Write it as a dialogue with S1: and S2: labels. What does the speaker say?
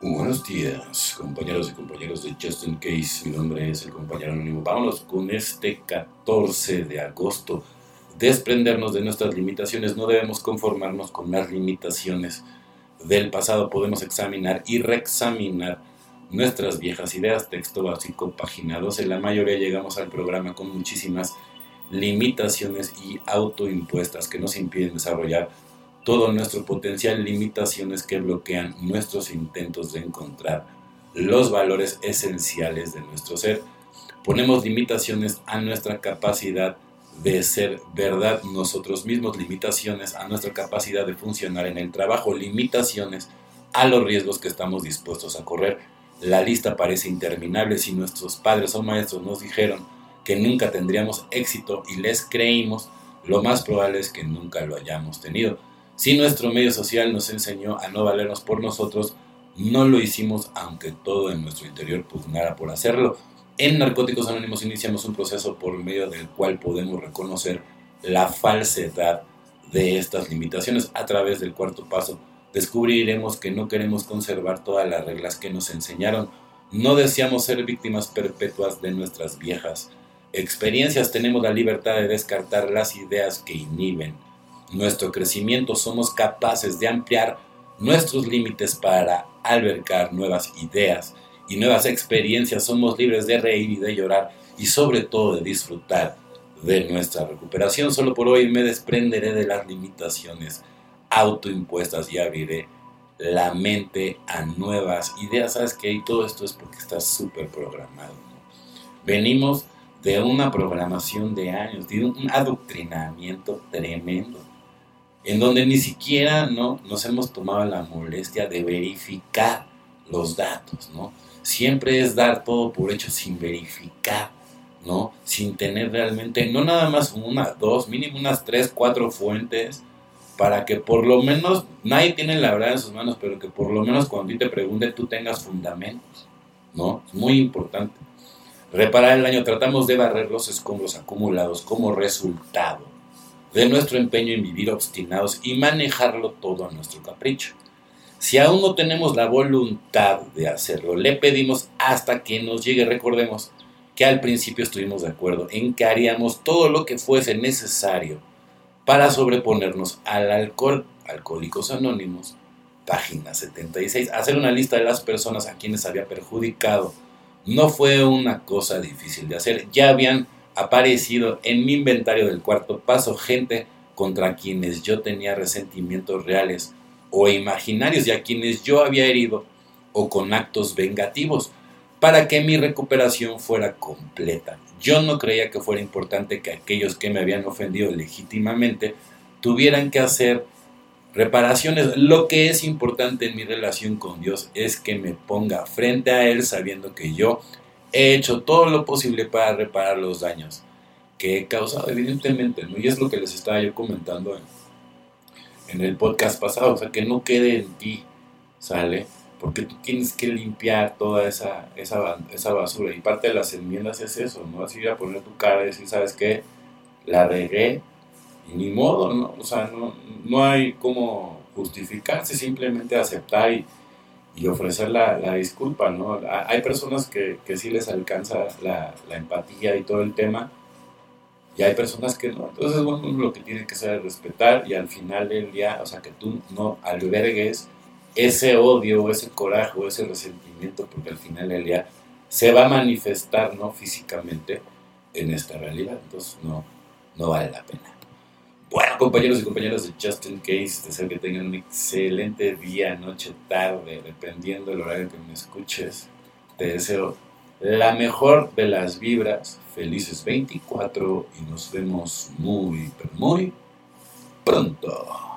S1: Buenos días, compañeros y compañeros de Justin Case. Mi nombre es el compañero anónimo. Vámonos con este 14 de agosto. Desprendernos de nuestras limitaciones. No debemos conformarnos con las limitaciones del pasado. Podemos examinar y reexaminar nuestras viejas ideas. Texto básico, página 12. La mayoría llegamos al programa con muchísimas limitaciones y autoimpuestas que nos impiden desarrollar todo nuestro potencial, limitaciones que bloquean nuestros intentos de encontrar los valores esenciales de nuestro ser. Ponemos limitaciones a nuestra capacidad de ser verdad nosotros mismos, limitaciones a nuestra capacidad de funcionar en el trabajo, limitaciones a los riesgos que estamos dispuestos a correr. La lista parece interminable si nuestros padres o maestros nos dijeron que nunca tendríamos éxito y les creímos, lo más probable es que nunca lo hayamos tenido. Si nuestro medio social nos enseñó a no valernos por nosotros, no lo hicimos aunque todo en nuestro interior pugnara por hacerlo. En Narcóticos Anónimos iniciamos un proceso por medio del cual podemos reconocer la falsedad de estas limitaciones a través del cuarto paso. Descubriremos que no queremos conservar todas las reglas que nos enseñaron. No deseamos ser víctimas perpetuas de nuestras viejas experiencias. Tenemos la libertad de descartar las ideas que inhiben nuestro crecimiento, somos capaces de ampliar nuestros límites para albergar nuevas ideas y nuevas experiencias, somos libres de reír y de llorar y sobre todo de disfrutar de nuestra recuperación. Solo por hoy me desprenderé de las limitaciones autoimpuestas y abriré la mente a nuevas ideas. ¿Sabes qué? Y todo esto es porque está súper programado. Venimos de una programación de años, de un adoctrinamiento tremendo en donde ni siquiera ¿no? nos hemos tomado la molestia de verificar los datos, ¿no? Siempre es dar todo por hecho sin verificar, ¿no? Sin tener realmente, no nada más una, dos, mínimo unas tres, cuatro fuentes, para que por lo menos, nadie tiene la verdad en sus manos, pero que por lo menos cuando te pregunte tú tengas fundamentos, ¿no? Es muy importante. Reparar el daño, tratamos de barrer los escombros acumulados como resultado de nuestro empeño en vivir obstinados y manejarlo todo a nuestro capricho. Si aún no tenemos la voluntad de hacerlo, le pedimos hasta que nos llegue. Recordemos que al principio estuvimos de acuerdo en que haríamos todo lo que fuese necesario para sobreponernos al alcohol. Alcohólicos Anónimos, página 76. Hacer una lista de las personas a quienes había perjudicado no fue una cosa difícil de hacer. Ya habían aparecido en mi inventario del cuarto paso gente contra quienes yo tenía resentimientos reales o imaginarios y a quienes yo había herido o con actos vengativos para que mi recuperación fuera completa. Yo no creía que fuera importante que aquellos que me habían ofendido legítimamente tuvieran que hacer reparaciones. Lo que es importante en mi relación con Dios es que me ponga frente a Él sabiendo que yo he hecho todo lo posible para reparar los daños que he causado, evidentemente, ¿no? Y es lo que les estaba yo comentando en, el podcast pasado, o sea, que no quede en ti, ¿sale? Porque tú tienes que limpiar toda esa, esa, esa basura. Y parte de las enmiendas es eso, ¿no? Así a poner tu cara y decir, ¿sabes qué? La regué y ni modo, ¿no? O sea, no, no hay como justificarse, simplemente aceptar y y ofrecer la, la, disculpa, ¿no? Hay personas que, que sí les alcanza la, empatía y todo el tema, y hay personas que no. Entonces, bueno, lo que tiene que ser respetar y al final del día, o sea, que tú no albergues ese odio, ese coraje, ese resentimiento, porque al final del día se va a manifestar, ¿no? Físicamente en esta realidad. Entonces, no, no vale la pena. Compañeros y compañeras de Justin Case, deseo que tengan un excelente día, noche, tarde, dependiendo del horario que me escuches. Te deseo la mejor de las vibras, felices 24 y nos vemos muy, muy pronto.